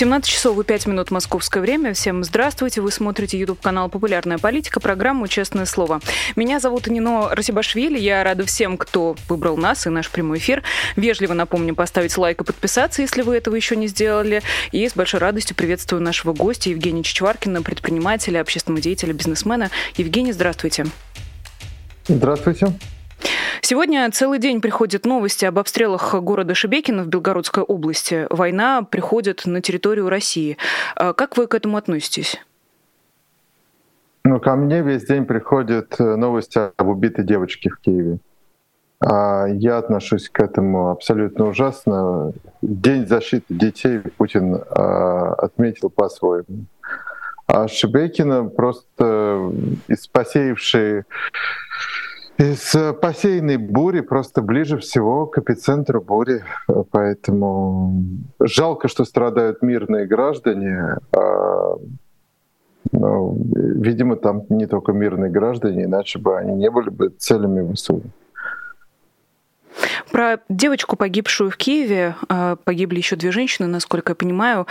17 часов и 5 минут московское время. Всем здравствуйте. Вы смотрите YouTube-канал «Популярная политика», программу «Честное слово». Меня зовут Нино Расибашвили. Я рада всем, кто выбрал нас и наш прямой эфир. Вежливо напомню поставить лайк и подписаться, если вы этого еще не сделали. И с большой радостью приветствую нашего гостя Евгения Чичваркина, предпринимателя, общественного деятеля, бизнесмена. Евгений, здравствуйте. Здравствуйте. Сегодня целый день приходят новости об обстрелах города Шебекино в Белгородской области. Война приходит на территорию России. А как вы к этому относитесь? Ну, ко мне весь день приходят э, новости об убитой девочке в Киеве. А я отношусь к этому абсолютно ужасно. День защиты детей Путин а, отметил по-своему. А Шебекина просто из из э, посеянной бури просто ближе всего к эпицентру бури. Поэтому жалко, что страдают мирные граждане. А, ну, видимо, там не только мирные граждане, иначе бы они не были бы целями ВСУ. Девочку, погибшую в Киеве, а, погибли еще две женщины, насколько я понимаю.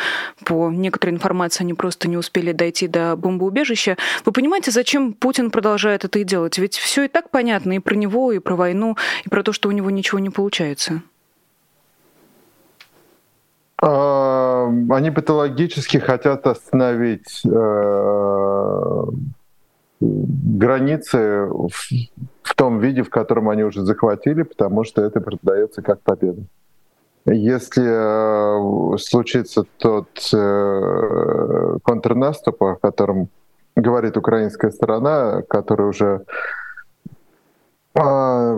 По некоторой информации они просто не успели дойти до бомбоубежища. Вы понимаете, зачем Путин продолжает это и делать? Ведь все и так понятно и про него, и про войну, и про то, что у него ничего не получается. А, они патологически хотят остановить э, границы в, в том виде, в котором они уже захватили, потому что это продается как победа. Если э, случится тот э, контрнаступ, о котором говорит украинская сторона, которая уже э,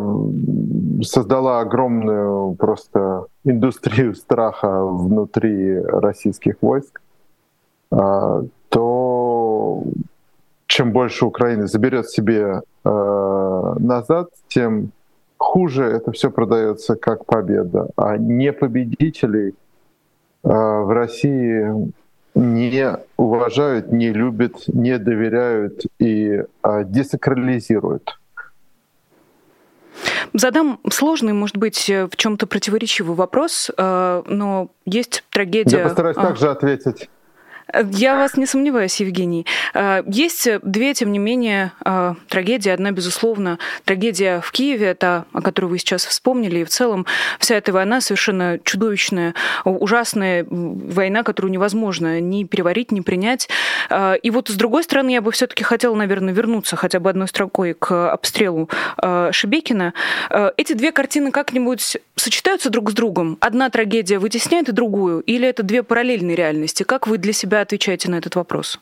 создала огромную просто индустрию страха внутри российских войск, э, то чем больше Украина заберет себе э, назад, тем хуже это все продается как победа. А не победителей э, в России не уважают, не любят, не доверяют и э, десакрализируют. Задам сложный, может быть, в чем-то противоречивый вопрос, э, но есть трагедия. Я постараюсь а... также ответить. Я вас не сомневаюсь, Евгений. А, есть две, тем не менее, а, трагедии. Одна, безусловно, трагедия в Киеве, та, о которой вы сейчас вспомнили, и в целом вся эта война совершенно чудовищная, ужасная война, которую невозможно ни переварить, ни принять. А, и вот с другой стороны, я бы все-таки хотела, наверное, вернуться хотя бы одной строкой к обстрелу Шебекина. Эти две картины как-нибудь сочетаются друг с другом? Одна трагедия вытесняет другую? Или это две параллельные реальности? Как вы для себя отвечаете на этот вопрос?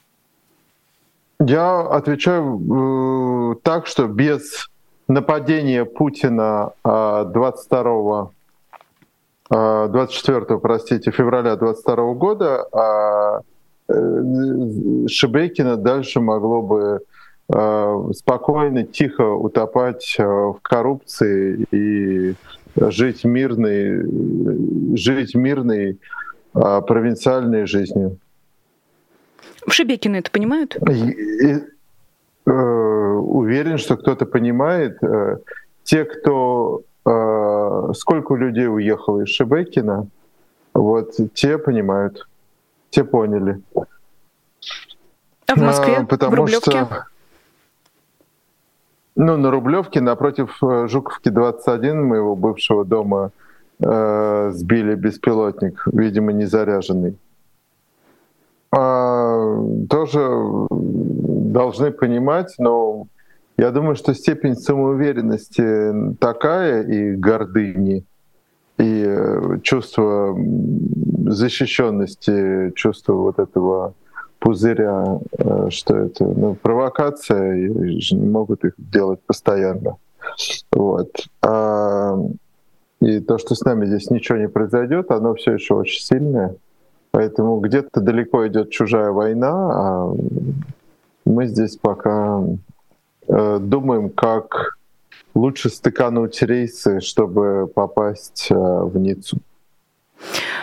Я отвечаю э, так, что без нападения Путина 22 э, 24 э, простите, февраля 22 года а, э, Шебекина дальше могло бы э, спокойно, тихо утопать в коррупции и жить мирной, жить мирной провинциальной жизнью. В Шебекино это понимают? И, э, уверен, что кто-то понимает. Э, те, кто... Э, сколько людей уехало из Шебекина, вот те понимают, те поняли. А в Москве, а, потому в Рублевке? Что, ну, на Рублевке напротив э, Жуковки 21 моего бывшего дома э, сбили беспилотник, видимо, не заряженный. А, тоже должны понимать, но я думаю, что степень самоуверенности такая и гордыни, и э, чувство защищенности, чувство вот этого пузыря, э, что это ну, провокация, и не могут их делать постоянно. Вот. А, и то, что с нами здесь ничего не произойдет, оно все еще очень сильное. Поэтому где-то далеко идет чужая война, а мы здесь пока э, думаем, как лучше стыкануть рейсы, чтобы попасть э, в Ниццу.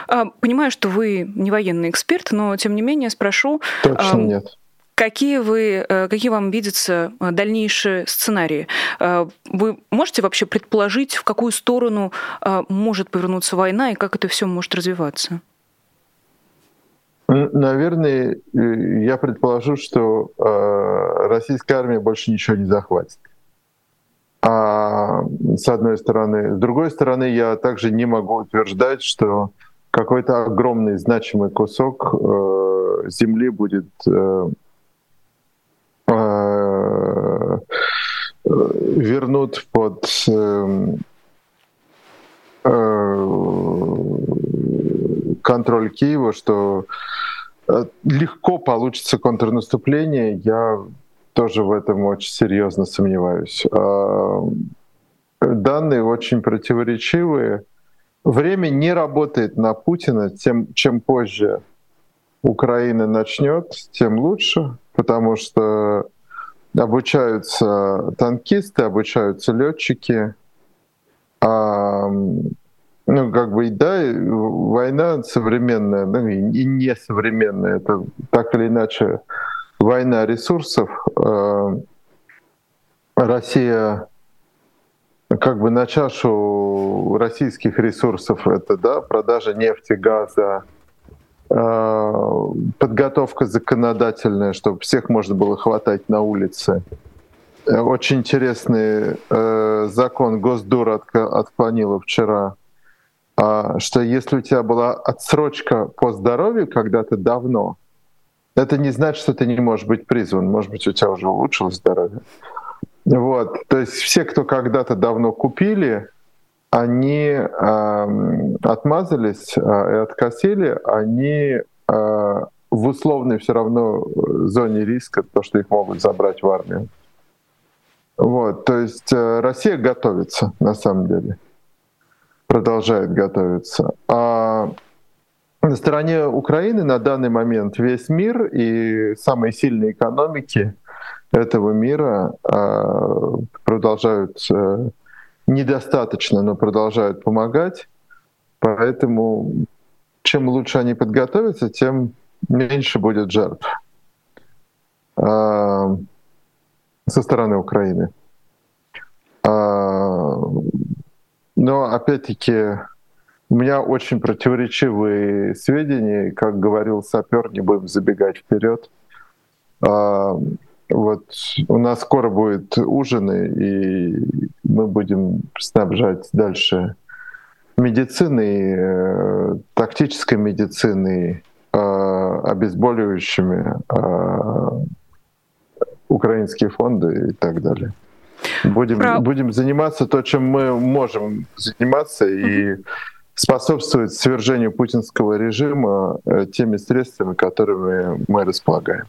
А, понимаю, что вы не военный эксперт, но тем не менее спрошу. Точно нет. Какие, вы, какие вам видятся дальнейшие сценарии? Вы можете вообще предположить, в какую сторону может повернуться война и как это все может развиваться? Наверное, я предположу, что российская армия больше ничего не захватит. А, с одной стороны. С другой стороны, я также не могу утверждать, что какой-то огромный значимый кусок э, земли будет э, э, вернут под э, э, контроль Киева, что э, легко получится контрнаступление, я тоже в этом очень серьезно сомневаюсь. А, данные очень противоречивые. Время не работает на Путина. Тем, чем позже Украина начнет, тем лучше, потому что обучаются танкисты, обучаются летчики. А, ну, как бы, да, война современная, ну, и не современная, это так или иначе война ресурсов. Э, Россия как бы на чашу российских ресурсов это да, продажа нефти, газа, э, подготовка законодательная, чтобы всех можно было хватать на улице. Э, очень интересный закон Госдура отклонила вчера, а, что если у тебя была отсрочка по здоровью когда-то давно, это не значит, что ты не можешь быть призван. Может быть, у тебя уже улучшилось здоровье. Вот. То есть все, кто когда-то давно купили, они э, отмазались э, и откосили, они э, в условной все равно зоне риска, то, что их могут забрать в армию. Вот, то есть э, Россия готовится, на самом деле, продолжает готовиться. А на стороне Украины на данный момент весь мир и самые сильные экономики этого мира а, продолжают э, недостаточно, но продолжают помогать. Поэтому чем лучше они подготовятся, тем меньше будет жертв а, со стороны Украины. А, но опять-таки у меня очень противоречивые сведения. Как говорил сапер, не будем забегать вперед. Вот у нас скоро будет ужины, и мы будем снабжать дальше медициной, э, тактической медициной, э, обезболивающими, э, украинские фонды и так далее. Будем, Про... будем заниматься то, чем мы можем заниматься, и способствовать свержению путинского режима э, теми средствами, которыми мы располагаем.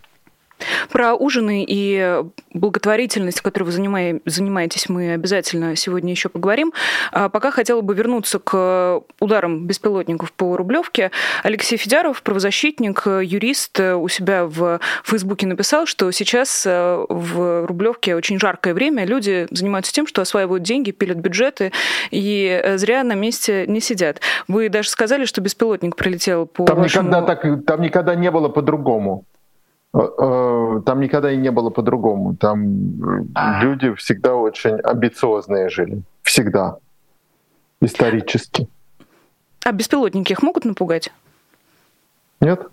Про ужины и благотворительность, которой вы занимаетесь, мы обязательно сегодня еще поговорим. А пока хотела бы вернуться к ударам беспилотников по Рублевке. Алексей Федяров, правозащитник, юрист, у себя в Фейсбуке написал, что сейчас э, в Рублевке очень жаркое время, люди занимаются тем, что осваивают деньги, пилят бюджеты и э, зря на месте не сидят. Вы даже сказали, что беспилотник прилетел по там вашему... Никогда так, там никогда не было по-другому. Э, э, там никогда и не было по-другому. Там люди всегда очень амбициозные жили. Всегда. Исторически. А беспилотники их могут напугать? Нет.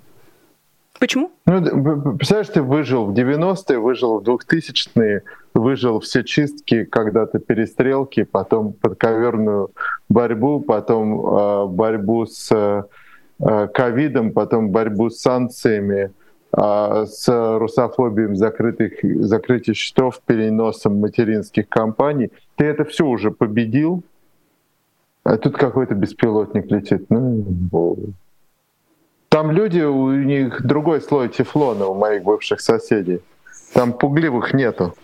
Почему? Ну, представляешь, ты выжил в 90-е, выжил в 2000-е, выжил все чистки, когда-то перестрелки, потом подковерную борьбу, потом э, борьбу с э, ковидом, потом борьбу с санкциями, с русофобией закрытых, закрытия счетов, переносом материнских компаний. Ты это все уже победил, а тут какой-то беспилотник летит. Ну, там люди, у них другой слой тефлона у моих бывших соседей. Там пугливых нету.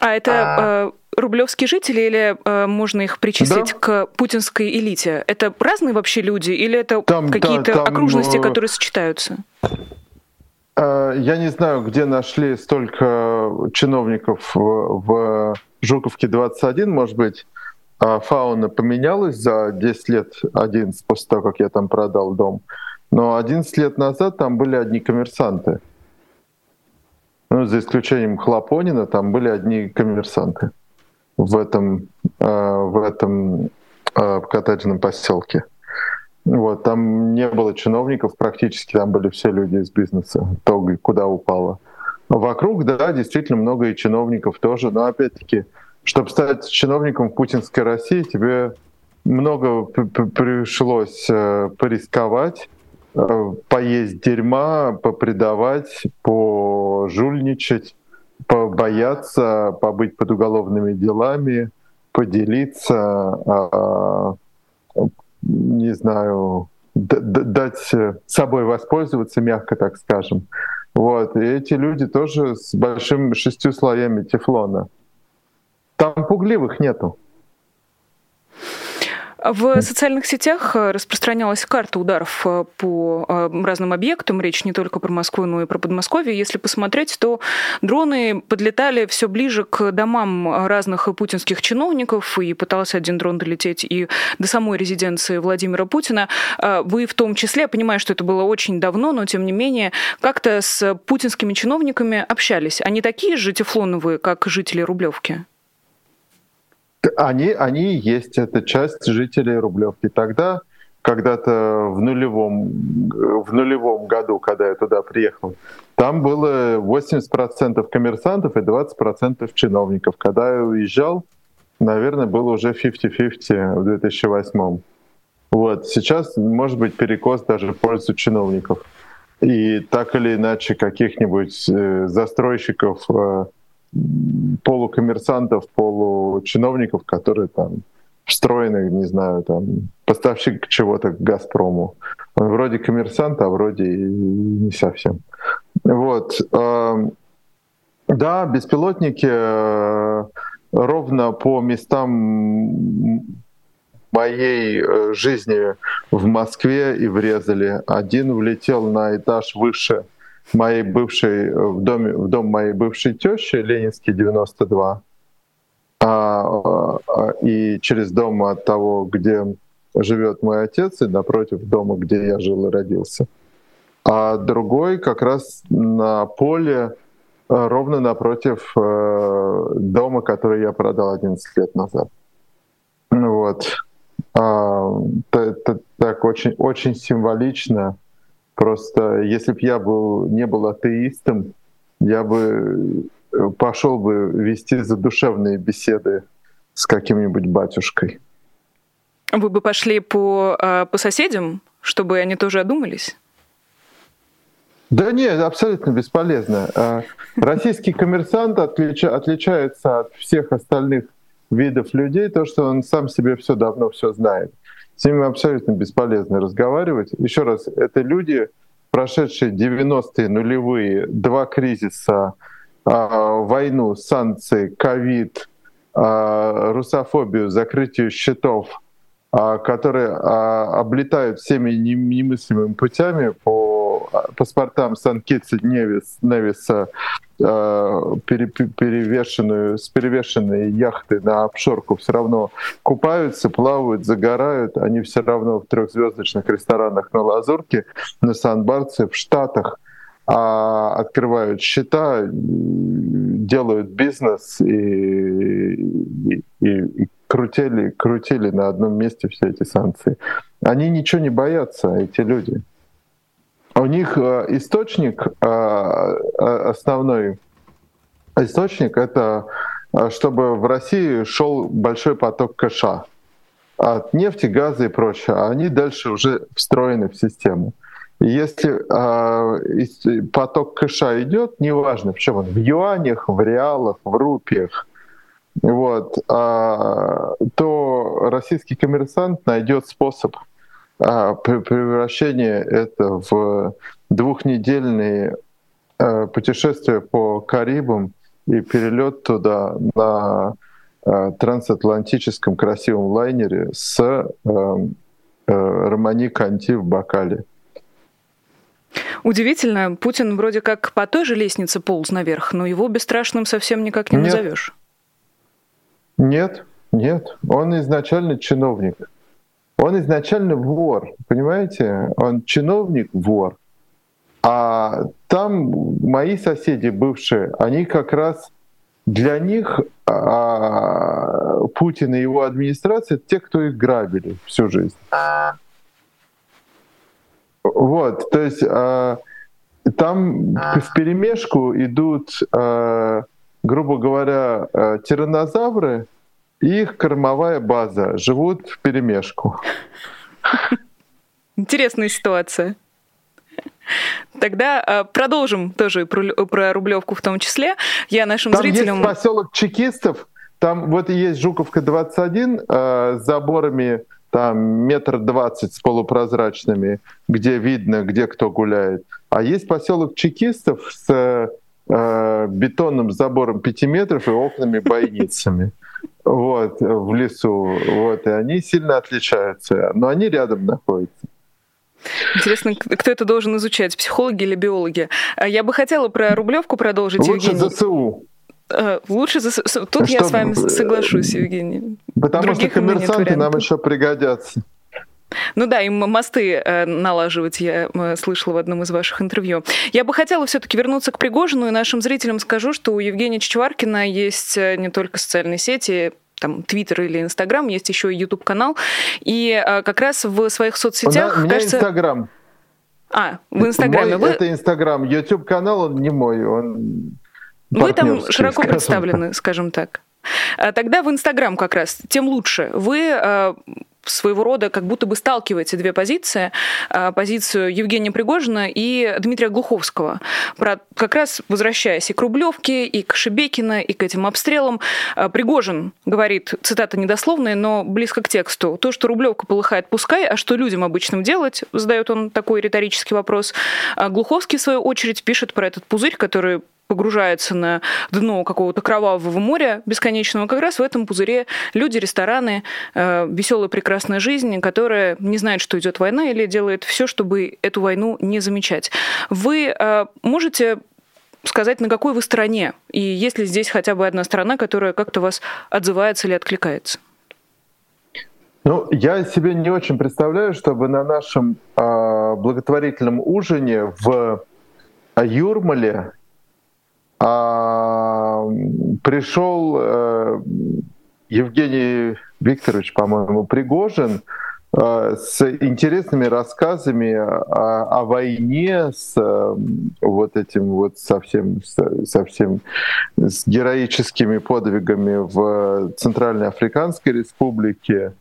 А это а... Э, рублевские жители или э, можно их причислить да. к путинской элите? Это разные вообще люди или это какие-то да, окружности, э, которые сочетаются? Э, я не знаю, где нашли столько чиновников в, в Жуковке 21, может быть, а фауна поменялась за 10 лет, 11 после того, как я там продал дом. Но 11 лет назад там были одни коммерсанты. Ну, за исключением Хлопонина, там были одни коммерсанты в этом, э, в этом э, коттеджном поселке. Вот, там не было чиновников практически, там были все люди из бизнеса, то, куда упало. Вокруг, да, действительно много и чиновников тоже, но опять-таки, чтобы стать чиновником в путинской России, тебе много пришлось э, порисковать, поесть дерьма, попредавать, пожульничать, побояться, побыть под уголовными делами, поделиться, а, не знаю, дать собой воспользоваться, мягко так скажем. Вот. И эти люди тоже с большими шестью слоями тефлона. Там пугливых нету. В социальных сетях э, распространялась карта ударов э, по э, разным объектам. Речь не только про Москву, но и про Подмосковье. Если посмотреть, то дроны подлетали все ближе к домам разных путинских чиновников, и пытался один дрон долететь и до самой резиденции Владимира Путина. Вы в том числе, я понимаю, что это было очень давно, но тем не менее, как-то с путинскими чиновниками общались. Они такие же тефлоновые, как жители Рублевки? Они, они есть, это часть жителей Рублевки. Тогда, когда-то в нулевом, в нулевом году, когда я туда приехал, там было 80% коммерсантов и 20% чиновников. Когда я уезжал, наверное, было уже 50-50 в 2008. Вот. Сейчас, может быть, перекос даже в пользу чиновников. И так или иначе каких-нибудь э, застройщиков э, полукоммерсантов, получиновников, которые там встроены, не знаю, там поставщик чего-то к Газпрому. Он вроде коммерсант, а вроде и не совсем. Вот. Эм, да, беспилотники э, ровно по местам моей э, жизни в Москве и врезали. Один влетел на этаж выше — моей бывшей, э, в, доме, в дом моей бывшей тещи, Ленинский 92, а, а, и через дом от того, где живет мой отец, и напротив дома, где я жил и родился. А другой как раз на поле, э, ровно напротив э, дома, который я продал 11 лет назад. Вот. А, так очень, очень символично Просто если бы я был, не был атеистом, я бы э, пошел бы вести задушевные беседы с каким-нибудь батюшкой. Вы бы пошли по, а, по соседям, чтобы они тоже одумались? Да нет, абсолютно бесполезно. А, российский коммерсант отлича, отличается от всех остальных видов людей, то, что он сам себе все давно все знает. С ними абсолютно бесполезно разговаривать. Еще раз, это люди, прошедшие 90-е, нулевые, два кризиса, а, войну, санкции, ковид, а, русофобию, закрытие счетов, а, которые облетают всеми немыслимыми путями по паспортам Сан-Китса Невис, Невиса э, перевешенную, с перевешенной яхты на обшорку все равно купаются, плавают, загорают. Они все равно в трехзвездочных ресторанах на Лазурке, на Сан-Барце, в Штатах а открывают счета, делают бизнес и, и, и крутили, крутили на одном месте все эти санкции. Они ничего не боятся, эти люди. У них э, источник, э, э, основной источник, это чтобы в России шел большой поток кэша от нефти, газа и прочее, а они дальше уже встроены в систему. И если поток кэша идет, неважно, в чем он, в юанях, в реалах, в рупиях, вот, то российский коммерсант найдет способ а превращение это в двухнедельные э, путешествие по Карибам и перелет туда на э, трансатлантическом красивом лайнере с э, Романи Канти в Бакале. Удивительно, Путин вроде как по той же лестнице полз наверх, но его бесстрашным совсем никак не нет. назовешь. Нет, нет. Он изначально чиновник. Он изначально вор, понимаете? Он чиновник вор. А там мои соседи бывшие, они как раз для них а, Путин и его администрация те, кто их грабили всю жизнь. Вот, то есть а, там в перемешку идут, а, грубо говоря, а, тираннозавры и их кормовая база живут в перемешку. Интересная ситуация. Тогда э, продолжим тоже про, про Рублевку в том числе. Я нашим там зрителям... Есть поселок чекистов, там вот и есть Жуковка 21 э, с заборами там метр двадцать с полупрозрачными, где видно, где кто гуляет. А есть поселок чекистов с э, бетонным забором 5 метров и окнами-бойницами. Вот, в лесу. Вот, и они сильно отличаются, но они рядом находятся. Интересно, кто это должен изучать, психологи или биологи? А я бы хотела про Рублевку продолжить, Лучше Евгений. ЗСУ. Э, лучше за... Тут что, я с вами соглашусь, Евгений. Потому Других что коммерсанты нам еще пригодятся. Ну да, им мосты э, налаживать, я э, слышала в одном из ваших интервью. Я бы хотела все-таки вернуться к Пригожину, и нашим зрителям скажу, что у Евгения Чичваркина есть не только социальные сети, там Твиттер или Инстаграм, есть еще и Ютуб канал. И а, как раз в своих соцсетях, у меня кажется... Инстаграм. А, в Инстаграме. Мой Вы... Это Инстаграм. Ютуб канал он не мой, он. Вы там широко представлены, скажем так. А тогда в Инстаграм как раз, тем лучше. Вы своего рода как будто бы сталкиваете две позиции, а, позицию Евгения Пригожина и Дмитрия Глуховского. Про, как раз возвращаясь и к Рублевке, и к Шебекина, и к этим обстрелам, а, Пригожин говорит, цитата недословная, но близко к тексту, то, что Рублевка полыхает, пускай, а что людям обычным делать, задает он такой риторический вопрос. А Глуховский, в свою очередь, пишет про этот пузырь, который погружается на дно какого-то кровавого моря бесконечного, как раз в этом пузыре люди, рестораны, э, веселая прекрасная жизнь, которая не знает, что идет война, или делает все, чтобы эту войну не замечать. Вы э, можете сказать, на какой вы стороне, и есть ли здесь хотя бы одна сторона, которая как-то вас отзывается или откликается? Ну, я себе не очень представляю, чтобы на нашем э, благотворительном ужине в Юрмале а, пришел э, Евгений Викторович, по-моему, Пригожин э, с интересными рассказами о, о войне, с э, вот этим вот совсем, совсем с героическими подвигами в Центральной Африканской Республике,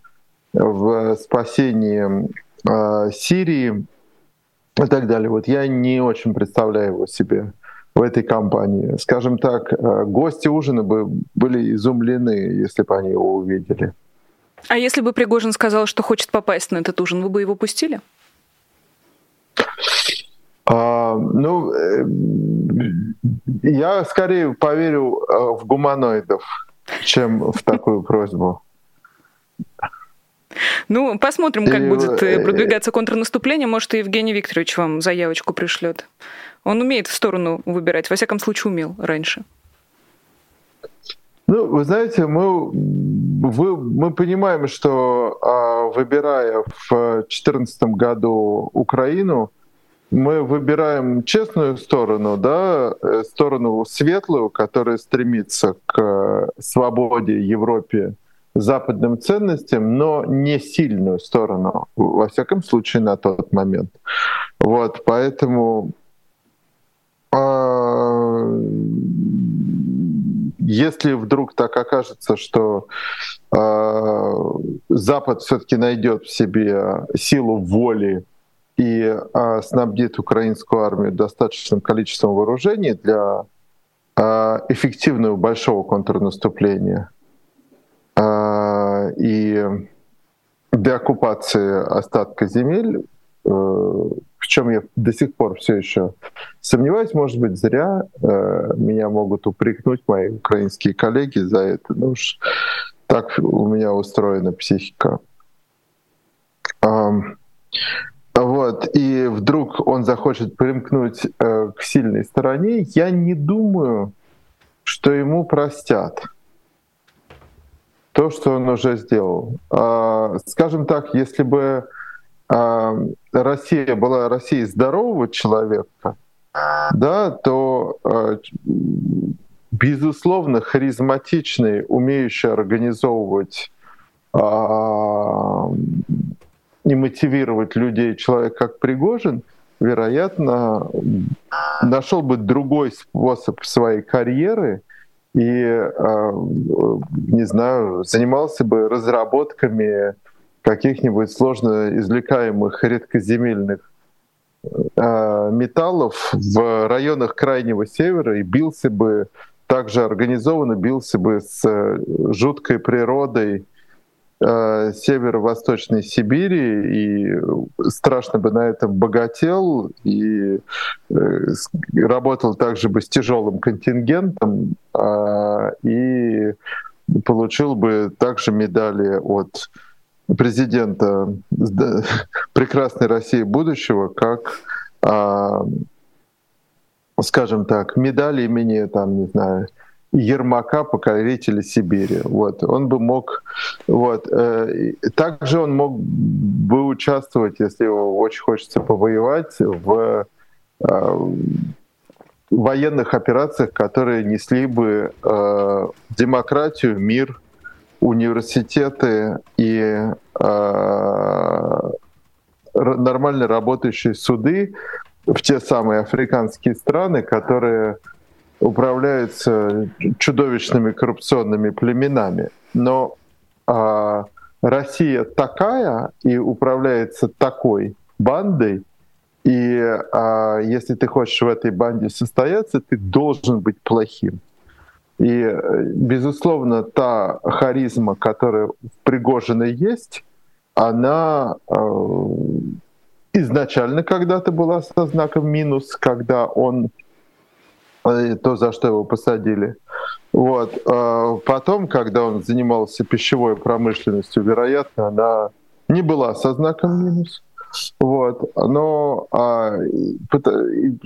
в спасении э, Сирии и так далее. Вот я не очень представляю его себе в этой компании. Скажем так, э, гости ужина бы были изумлены, если бы они его увидели. А если бы Пригожин сказал, что хочет попасть на этот ужин, вы бы его пустили? А, ну, э, я скорее поверю э, в гуманоидов, чем в такую просьбу. Ну, посмотрим, как и, будет продвигаться контрнаступление. Может, и Евгений Викторович вам заявочку пришлет. Он умеет в сторону выбирать, во всяком случае умел раньше. Ну, вы знаете, мы, вы, мы понимаем, что а, выбирая в 2014 году Украину, мы выбираем честную сторону, да, э, сторону светлую, которая стремится к свободе, Европе, западным ценностям, но не сильную сторону, во всяком случае, на тот момент. Вот, поэтому а, если вдруг так окажется, что э, Запад все-таки найдет в себе силу воли и э, снабдит украинскую армию достаточным количеством вооружений для эффективного большого контрнаступления и деоккупации остатка земель, э, в чем я до сих пор все еще сомневаюсь, может быть, зря э, меня могут упрекнуть мои украинские коллеги за это. Ну уж так у меня устроена психика. Вот, и вдруг он захочет примкнуть э, к сильной стороне, я не думаю, что ему простят то, что он уже сделал. Э, скажем так, если бы Россия была Россией здорового человека, да, то безусловно харизматичный, умеющий организовывать и мотивировать людей человек как Пригожин, вероятно, нашел бы другой способ своей карьеры и, не знаю, занимался бы разработками каких-нибудь сложно извлекаемых редкоземельных металлов в районах Крайнего Севера и бился бы также организованно бился бы с жуткой природой Э, северо-восточной Сибири и страшно бы на этом богател и э, работал также бы с тяжелым контингентом а, и получил бы также медали от президента прекрасной России будущего, как а, скажем так, медали имени, там, не знаю, Ермака, покорителя Сибири. Вот. Он бы мог... Вот. Э, также он мог бы участвовать, если его очень хочется повоевать, в э, военных операциях, которые несли бы э, демократию, мир, университеты и нормально работающие суды в те самые африканские страны, которые управляются чудовищными коррупционными племенами. Но а, Россия такая и управляется такой бандой, и а, если ты хочешь в этой банде состояться, ты должен быть плохим. И, безусловно, та харизма, которая в Пригожиной есть, она э, изначально когда-то была со знаком минус, когда он то, за что его посадили. Вот. А потом, когда он занимался пищевой промышленностью, вероятно, она не была со знаком минус. Вот. Но а,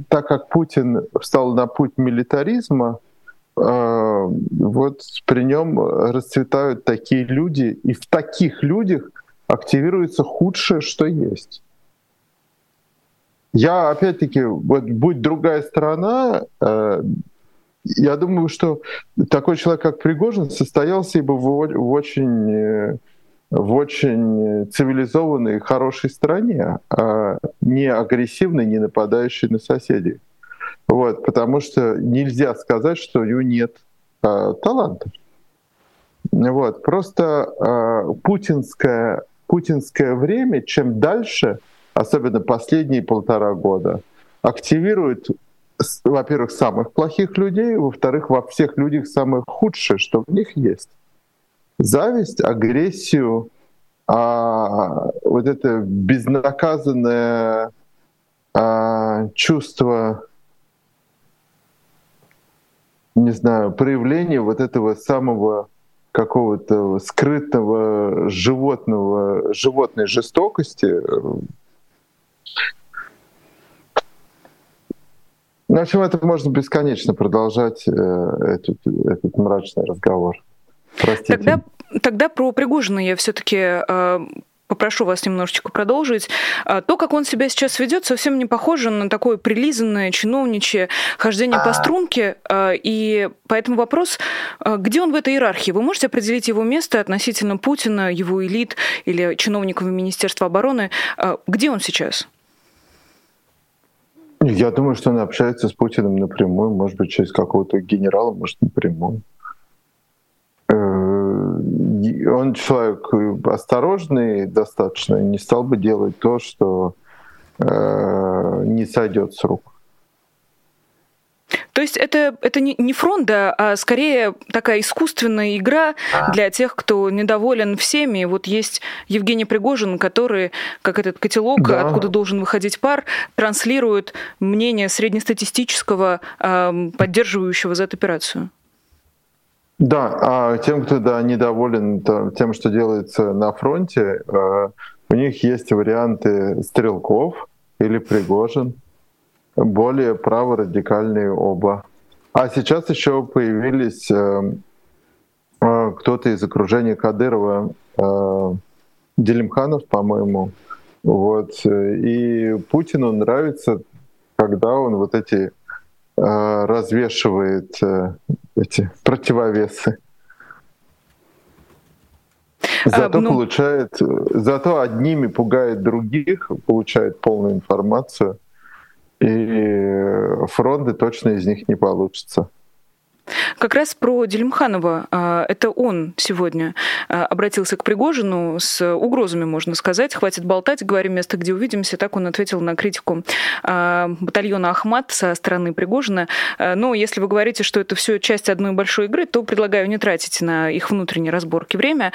так как Путин встал на путь милитаризма, а, вот при нем расцветают такие люди, и в таких людях активируется худшее, что есть. Я, опять-таки, вот будь другая сторона, э, я думаю, что такой человек, как Пригожин, состоялся бы в, в очень э, в очень цивилизованной хорошей стране, а не агрессивной, не нападающей на соседей. Вот, потому что нельзя сказать, что у него нет а, талантов. Вот, просто а, путинское, путинское время, чем дальше – особенно последние полтора года, активирует, во-первых, самых плохих людей, во-вторых, во всех людях самое худшее, что в них есть. Зависть, агрессию, а, вот это безнаказанное а, чувство, не знаю, проявления вот этого самого какого-то скрытого животного, животной жестокости, ну, в общем, это можно бесконечно продолжать, э, этот, этот мрачный разговор. Простите. Тогда, тогда про Пригожина я все-таки э, попрошу вас немножечко продолжить. А, то, как он себя сейчас ведет, совсем не похоже на такое прилизанное чиновничье хождение по а. струнке. А, и поэтому вопрос, где он в этой иерархии? Вы можете определить его место относительно Путина, его элит или чиновников Министерства обороны? Где он сейчас? Я думаю, что он общается с Путиным напрямую, может быть, через какого-то генерала, может, напрямую. Э, он человек осторожный достаточно, не стал бы делать то, что э, не сойдет с рук. То есть это, это не, не фронта, а скорее такая искусственная игра для тех, кто недоволен всеми. Вот есть Евгений Пригожин, который, как этот котелок, да. откуда должен выходить пар, транслирует мнение среднестатистического, поддерживающего за эту операцию. Да, а тем, кто да, недоволен тем, что делается на фронте, э, у них есть варианты Стрелков или Пригожин, более праворадикальные оба. А сейчас еще появились э, э, кто-то из окружения Кадырова, э, Делимханов, по-моему. Вот. И Путину нравится когда он вот эти э, развешивает э, эти противовесы. Зато а, ну... получает, зато одними пугает других, получает полную информацию, и фронты точно из них не получится. Как раз про Делимханова. А, это он сегодня а, обратился к Пригожину с угрозами, можно сказать. Хватит болтать, говорим место, где увидимся. Так он ответил на критику а, батальона Ахмат со стороны Пригожина. Но если вы говорите, что это все часть одной большой игры, то предлагаю не тратить на их внутренние разборки время.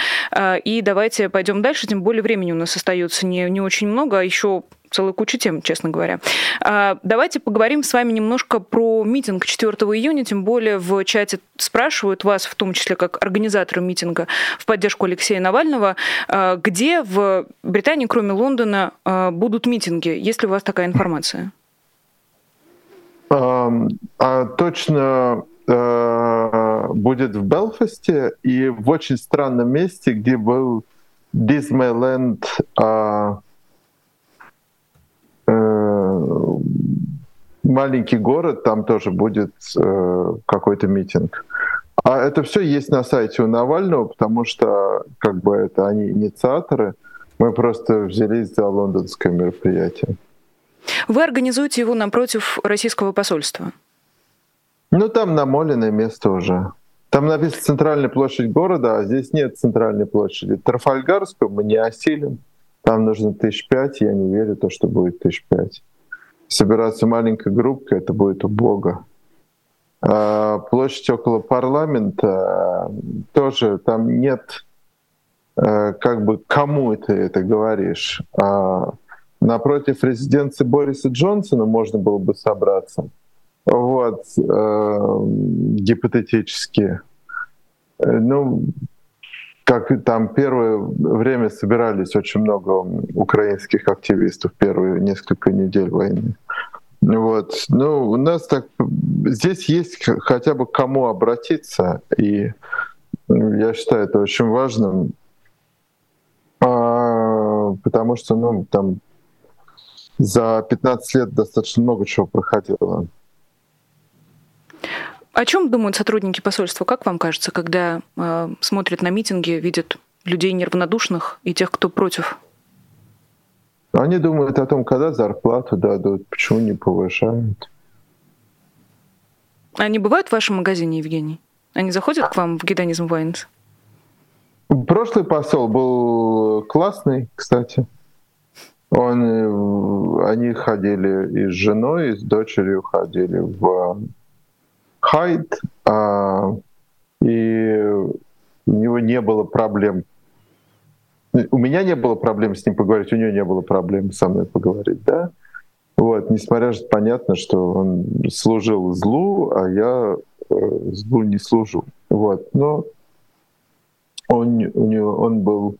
И давайте пойдем дальше. Тем более времени у нас остается не, не очень много, еще целую кучу тем, честно говоря. А, давайте поговорим с вами немножко про митинг 4 июня, тем более в чате спрашивают вас, в том числе как организатора митинга в поддержку Алексея Навального, а, где в Британии, кроме Лондона, а, будут митинги? Есть ли у вас такая информация? А, а, точно будет в Белфасте и в очень странном месте, где был Disneyland маленький город, там тоже будет э, какой-то митинг. А это все есть на сайте у Навального, потому что как бы это они инициаторы. Мы просто взялись за лондонское мероприятие. Вы организуете его напротив российского посольства? Ну, там намоленное место уже. Там написано центральная площадь города, а здесь нет центральной площади. Трафальгарскую мы не осилим. Там нужно тысяч пять, я не верю, то, что будет тысяч пять собираться маленькой группкой, это будет убого. А площадь около парламента тоже там нет э, как бы кому ты это говоришь. А напротив резиденции Бориса Джонсона можно было бы собраться. Вот, э, гипотетически. Э, ну, как там первое время собирались очень много украинских активистов первые несколько недель войны. Вот. Ну, у нас так здесь есть хотя бы кому обратиться, и я считаю это очень важным, а, потому что ну, там за 15 лет достаточно много чего проходило. О чем думают сотрудники посольства, как вам кажется, когда э, смотрят на митинги, видят людей неравнодушных и тех, кто против? Они думают о том, когда зарплату дадут, почему не повышают. Они бывают в вашем магазине, Евгений? Они заходят к вам в гедонизм Вайнс? Прошлый посол был классный, кстати. Он, э, они ходили и с женой, и с дочерью ходили в Хайд, а, и у него не было проблем. У меня не было проблем с ним поговорить, у него не было проблем со мной поговорить, да. Вот, несмотря же понятно, что он служил злу, а я э, злу не служу. Вот, но он, у него, он был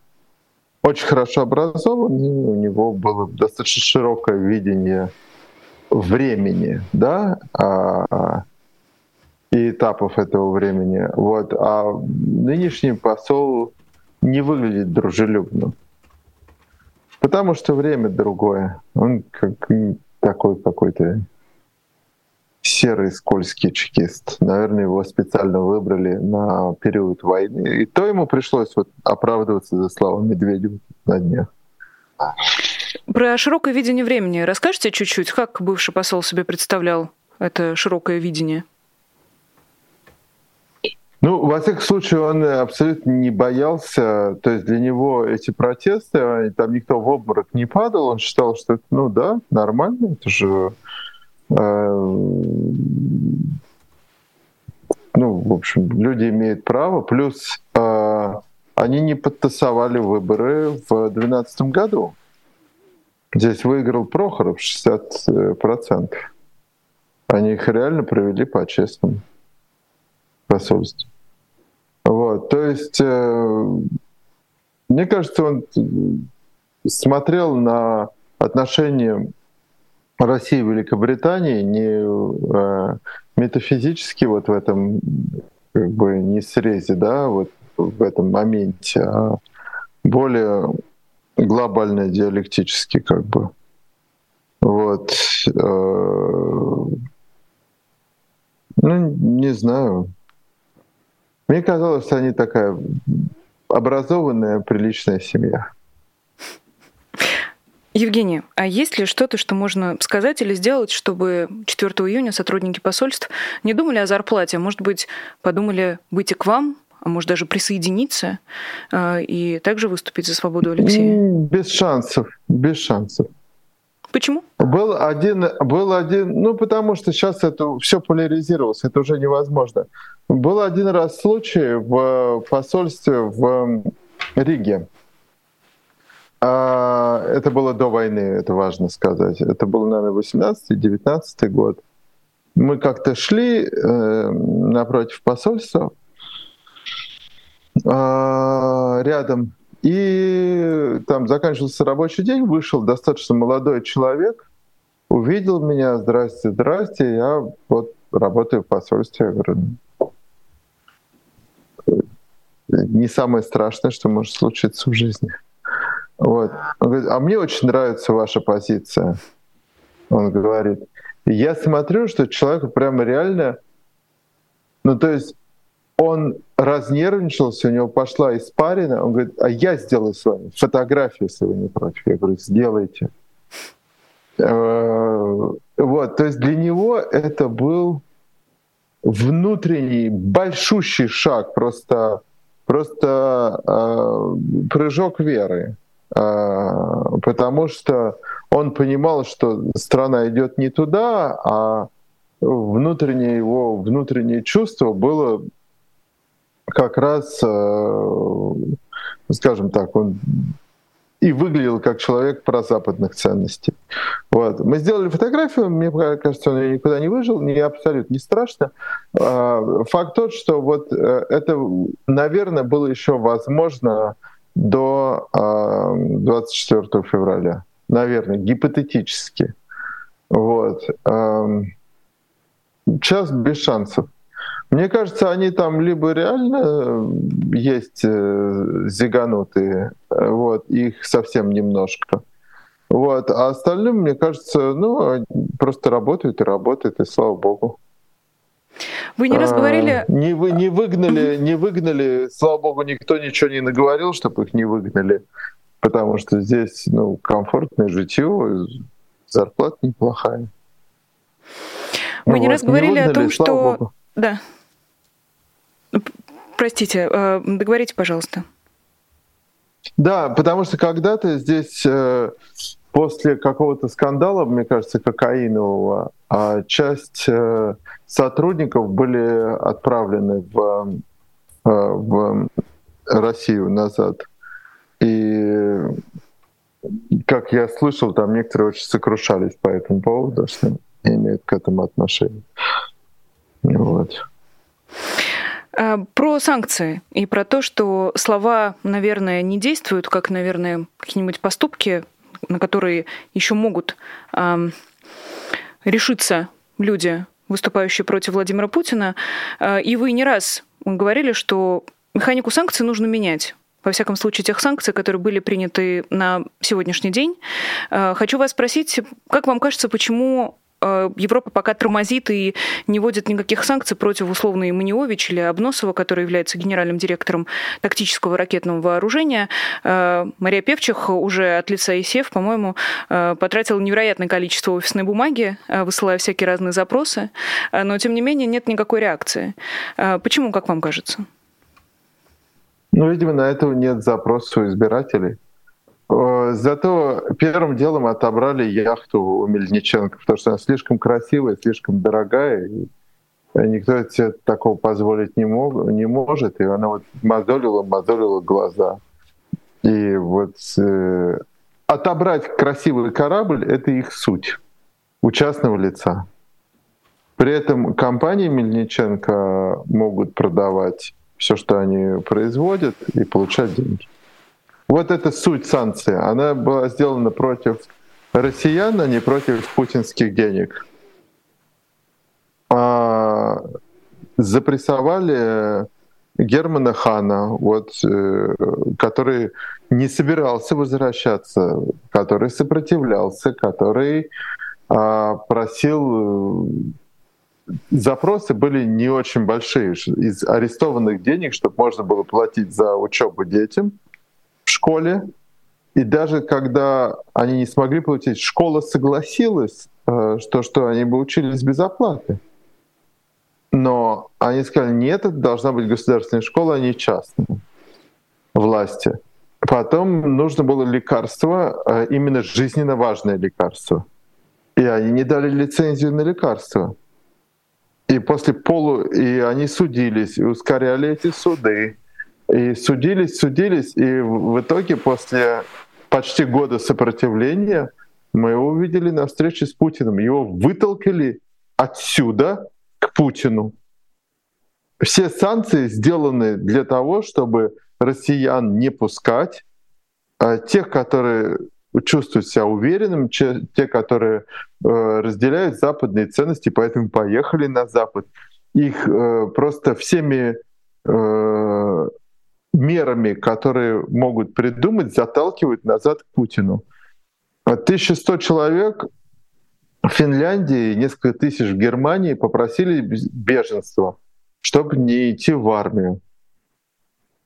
очень хорошо образован, у него было достаточно широкое видение времени, да, а, и этапов этого времени. Вот. А нынешний посол не выглядит дружелюбно. Потому что время другое. Он как такой какой-то серый скользкий чекист. Наверное, его специально выбрали на период войны. И то ему пришлось вот оправдываться за слова Медведева на днях. Про широкое видение времени расскажите чуть-чуть, как бывший посол себе представлял это широкое видение? Ну, во всяком случае, он абсолютно не боялся, то есть для него эти протесты, там никто в обморок не падал, он считал, что это, ну да, нормально, это же, э, ну, в общем, люди имеют право, плюс э, они не подтасовали выборы в 2012 году. Здесь выиграл Прохоров 60%. Они их реально провели по-честному посольстве. Вот, то есть, э, мне кажется, он смотрел на отношения России и Великобритании не э, метафизически вот в этом как бы не срезе, да, вот в этом моменте, а более глобально диалектически как бы. Вот. Э, не знаю. Мне казалось, что они такая образованная, приличная семья. Евгений, а есть ли что-то, что можно сказать или сделать, чтобы 4 июня сотрудники посольств не думали о зарплате, а может быть, подумали выйти к вам, а может даже присоединиться э, и также выступить за свободу Алексея? Без шансов, без шансов. Почему? Был один, был один, ну потому что сейчас это все поляризировалось, это уже невозможно. Был один раз случай в посольстве в Риге. А, это было до войны, это важно сказать. Это был, наверное, 18-19 год. Мы как-то шли э, напротив посольства, э, рядом и там заканчивался рабочий день, вышел достаточно молодой человек, увидел меня, здрасте, здрасте, я вот работаю в посольстве. Я говорю, не самое страшное, что может случиться в жизни. Вот. Он говорит, а мне очень нравится ваша позиция. Он говорит, я смотрю, что человеку прямо реально, ну то есть он разнервничался, у него пошла испарина, он говорит, а я сделаю с вами фотографию, если вы не против. Я говорю, сделайте. Э, вот, то есть для него это был внутренний большущий шаг, просто, просто э, прыжок веры, э, потому что он понимал, что страна идет не туда, а внутреннее его внутреннее чувство было как раз, э, скажем так, он и выглядел как человек прозападных ценностей. Вот. Мы сделали фотографию, мне кажется, он никуда не выжил, мне абсолютно не страшно. А, факт тот, что вот э, это, наверное, было еще возможно до 24 а, февраля. Наверное, гипотетически. Вот. Сейчас без шансов. Мне кажется, они там либо реально э, есть э, зиганутые, э, вот, их совсем немножко. Вот, а остальным, мне кажется, ну, просто работают и работают, и слава богу. Вы не раз говорили... А, не, вы, не выгнали, не выгнали, слава богу, никто ничего не наговорил, чтобы их не выгнали, потому что здесь, ну, комфортное житье, зарплата неплохая. Вы ну, не вот, раз говорили не выгнали, о том, что... Богу. Да. Простите, э, договорите, пожалуйста. Да, потому что когда-то здесь э, после какого-то скандала, мне кажется, кокаинового, а часть э, сотрудников были отправлены в, в Россию назад. И как я слышал, там некоторые очень сокрушались по этому поводу, что имеют к этому отношение. Вот. А, про санкции и про то, что слова, наверное, не действуют, как, наверное, какие-нибудь поступки, на которые еще могут э, решиться люди, выступающие против Владимира Путина. А, и вы не раз говорили, что механику санкций нужно менять во всяком случае, тех санкций, которые были приняты на сегодняшний день. Хочу вас спросить, как вам кажется, почему Европа пока тормозит и не вводит никаких санкций против условно Маниович или Обносова, который является генеральным директором тактического ракетного вооружения. Э, Мария Певчих уже от лица ИСЕФ, по-моему, э, потратила невероятное количество офисной бумаги, высылая всякие разные запросы, но тем не менее нет никакой реакции. Почему, как вам кажется? Ну, видимо, на этого нет запроса у избирателей. Э, зато первым делом отобрали яхту у Мельниченко, потому что она слишком красивая, слишком дорогая, и никто себе такого позволить не, мог, не может, и она вот мозолила, мозолила глаза. И вот э, отобрать красивый корабль — это их суть у частного лица. При этом компании Мельниченко могут продавать все, что они производят, и получать деньги. Вот это суть санкции. Она была сделана против россиян, а не против путинских денег. А запрессовали Германа Хана, вот, э, который не собирался возвращаться, который сопротивлялся, который а, просил запросы были не очень большие из арестованных денег, чтобы можно было платить за учебу детям школе. И даже когда они не смогли платить, школа согласилась, э, что, что они бы учились без оплаты. Но они сказали, нет, это должна быть государственная школа, а не частная власти. Потом нужно было лекарство, э, именно жизненно важное лекарство. И они не дали лицензию на лекарство. И после полу... И они судились, и ускоряли эти суды. И судились, судились, и в итоге после почти года сопротивления мы его увидели на встрече с Путиным. Его вытолкали отсюда к Путину. Все санкции сделаны для того, чтобы россиян не пускать, а тех, которые чувствуют себя уверенным, те, которые э, разделяют западные ценности, поэтому поехали на Запад. Их э, просто всеми э, мерами, которые могут придумать, заталкивают назад к Путину. 1100 человек в Финляндии, несколько тысяч в Германии попросили беженства, чтобы не идти в армию.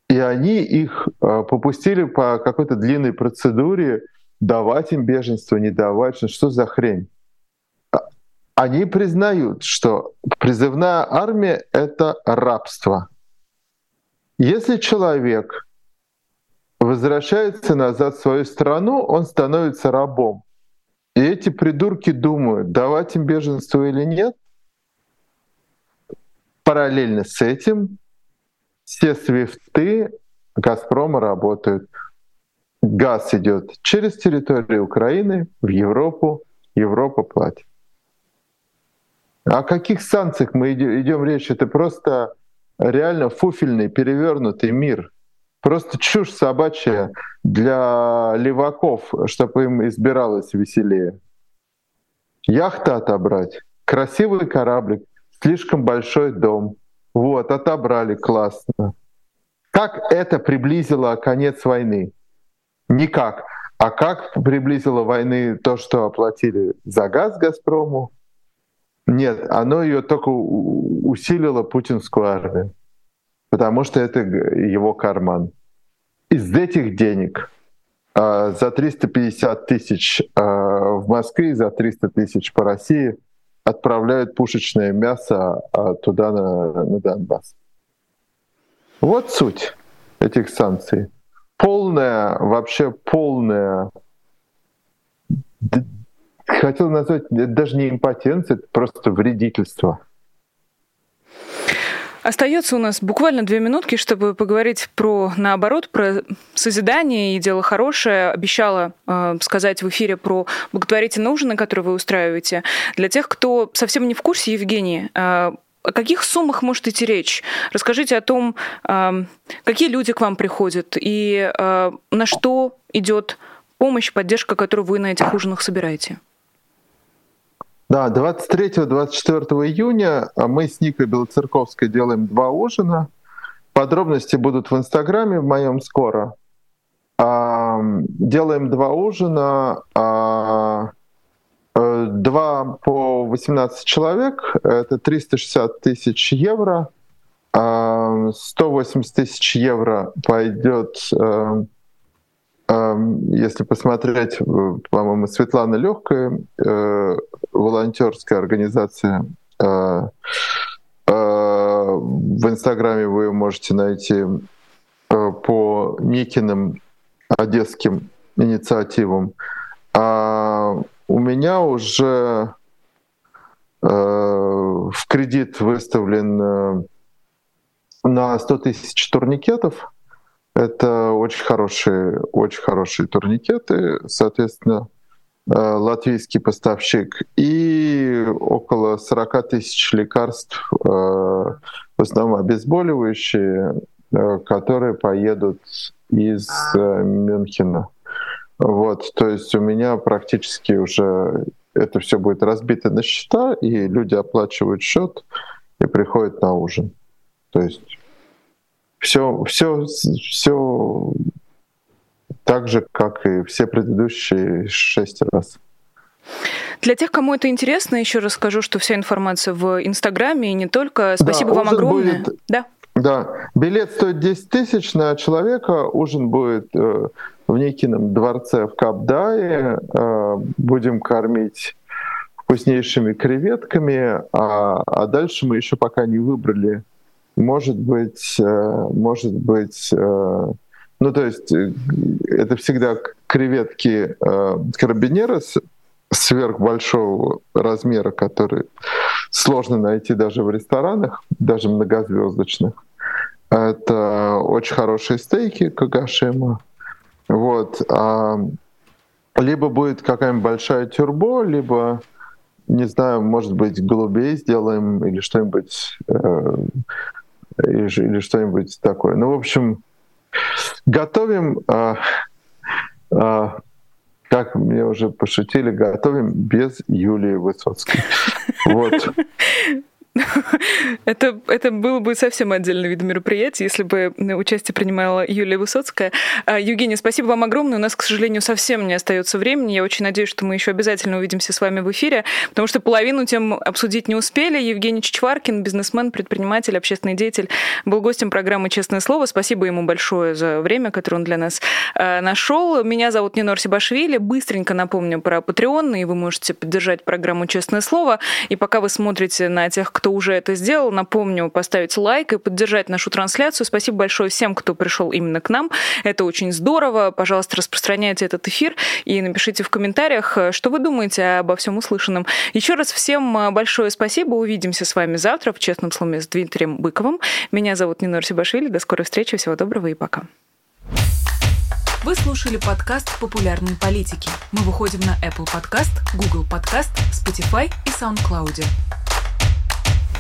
И они их э, попустили по какой-то длинной процедуре, давать им беженство, не давать, что за хрень. А, они признают, что призывная армия — это рабство. Если человек возвращается назад в свою страну, он становится рабом. И эти придурки думают, давать им беженство или нет. Параллельно с этим все свифты Газпрома работают. Газ идет через территорию Украины в Европу, Европа платит. О каких санкциях мы идем речь? Это просто реально фуфельный, перевернутый мир. Просто чушь собачья для леваков, чтобы им избиралось веселее. Яхта отобрать, красивый кораблик, слишком большой дом — вот, отобрали, классно. Как это приблизило конец войны? Никак. А как приблизило войны то, что оплатили за газ Газпрому? Нет, оно ее только усилило путинскую армию, потому что это его карман. Из этих денег а, за 350 тысяч а, в Москве, за 300 тысяч по России — отправляют пушечное мясо а, туда, на, на Донбасс. Вот суть этих санкций. Полная, вообще полная, хотел назвать, это даже не импотенция, это просто вредительство. Остается у нас буквально две минутки, чтобы поговорить про, наоборот, про созидание и дело хорошее. Обещала э, сказать в эфире про благотворительные ужины, которые вы устраиваете. Для тех, кто совсем не в курсе, Евгений, э, о каких суммах может идти речь? Расскажите о том, э, какие люди к вам приходят и э, на что идет помощь, поддержка, которую вы на этих ужинах собираете. Да, 23-24 июня мы с Никой Белоцерковской делаем два ужина. Подробности будут в Инстаграме в моем скоро. Делаем два ужина, а, э, два по 18 человек, это 360 тысяч евро. 180 тысяч евро пойдет э, если посмотреть, э, по-моему, Светлана Легкая, э, волонтерская организация, э, в Инстаграме вы можете найти по Никиным одесским инициативам. А у меня уже в кредит выставлен на 100 тысяч турникетов. Это очень хорошие, очень хорошие турникеты, соответственно, э, латвийский поставщик, и около 40 тысяч лекарств, э, в основном обезболивающие, э, которые поедут из Мюнхена. Вот, то есть у меня практически уже это все будет разбито на счета, и люди оплачивают счет и приходят на ужин. То есть все, все, все так же, как и все предыдущие шесть раз. Для тех, кому это интересно, еще расскажу, что вся информация в Инстаграме и не только. Спасибо да, вам огромное. Будет... Да. Да, билет стоит 10 тысяч на человека, ужин будет э, в Никином дворце в Капдае, э, будем кормить вкуснейшими креветками, а, а дальше мы еще пока не выбрали, может быть, э, может быть, э, ну то есть э, это всегда креветки э, карабинера сверхбольшого размера, которые сложно найти даже в ресторанах, даже многозвездочных. Это очень хорошие стейки Кагашима. Вот. А, либо будет какая-нибудь большая тюрбо, либо, не знаю, может быть, голубей сделаем или что-нибудь э, или, или что-нибудь такое. Ну, в общем, готовим э, э, как мне уже пошутили, готовим без Юлии Высоцкой. Вот. Это, это было бы совсем отдельный вид мероприятия, если бы участие принимала Юлия Высоцкая. А, Евгения, спасибо вам огромное. У нас, к сожалению, совсем не остается времени. Я очень надеюсь, что мы еще обязательно увидимся с вами в эфире, потому что половину тем обсудить не успели. Евгений Чичваркин, бизнесмен, предприниматель, общественный деятель, был гостем программы «Честное слово». Спасибо ему большое за время, которое он для нас а, нашел. Меня зовут Нинор Сибашвили. Быстренько напомню про Patreon, и вы можете поддержать программу «Честное слово». И пока вы смотрите на тех, кто уже это сделал, напомню, поставить лайк и поддержать нашу трансляцию. Спасибо большое всем, кто пришел именно к нам. Это очень здорово. Пожалуйста, распространяйте этот эфир и напишите в комментариях, что вы думаете обо всем услышанном. Еще раз всем большое спасибо. Увидимся с вами завтра в «Честном слове» с Дмитрием Быковым. Меня зовут Нина Арсибашвили. До скорой встречи. Всего доброго и пока. Вы слушали подкаст «Популярные политики». Мы выходим на Apple Podcast, Google Podcast, Spotify и SoundCloud.